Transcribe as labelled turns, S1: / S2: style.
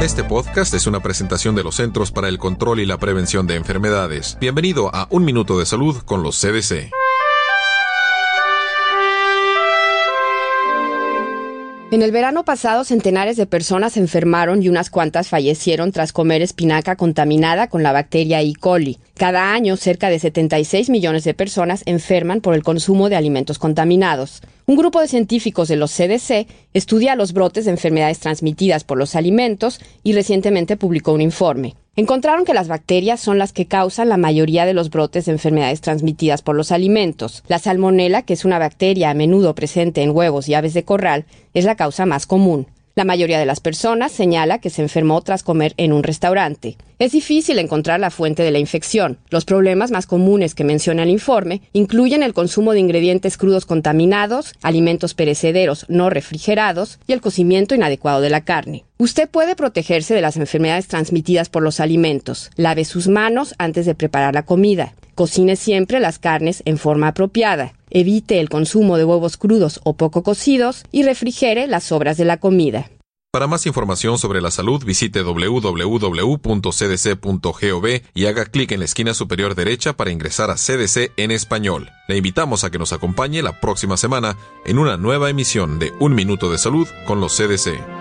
S1: Este podcast es una presentación de los Centros para el Control y la Prevención de Enfermedades. Bienvenido a Un Minuto de Salud con los CDC.
S2: En el verano pasado, centenares de personas enfermaron y unas cuantas fallecieron tras comer espinaca contaminada con la bacteria E. coli. Cada año, cerca de 76 millones de personas enferman por el consumo de alimentos contaminados. Un grupo de científicos de los CDC estudia los brotes de enfermedades transmitidas por los alimentos y recientemente publicó un informe. Encontraron que las bacterias son las que causan la mayoría de los brotes de enfermedades transmitidas por los alimentos. La salmonela, que es una bacteria a menudo presente en huevos y aves de corral, es la causa más común. La mayoría de las personas señala que se enfermó tras comer en un restaurante. Es difícil encontrar la fuente de la infección. Los problemas más comunes que menciona el informe incluyen el consumo de ingredientes crudos contaminados, alimentos perecederos no refrigerados y el cocimiento inadecuado de la carne. Usted puede protegerse de las enfermedades transmitidas por los alimentos. Lave sus manos antes de preparar la comida. Cocine siempre las carnes en forma apropiada. Evite el consumo de huevos crudos o poco cocidos y refrigere las sobras de la comida.
S1: Para más información sobre la salud, visite www.cdc.gov y haga clic en la esquina superior derecha para ingresar a CDC en español. Le invitamos a que nos acompañe la próxima semana en una nueva emisión de Un Minuto de Salud con los CDC.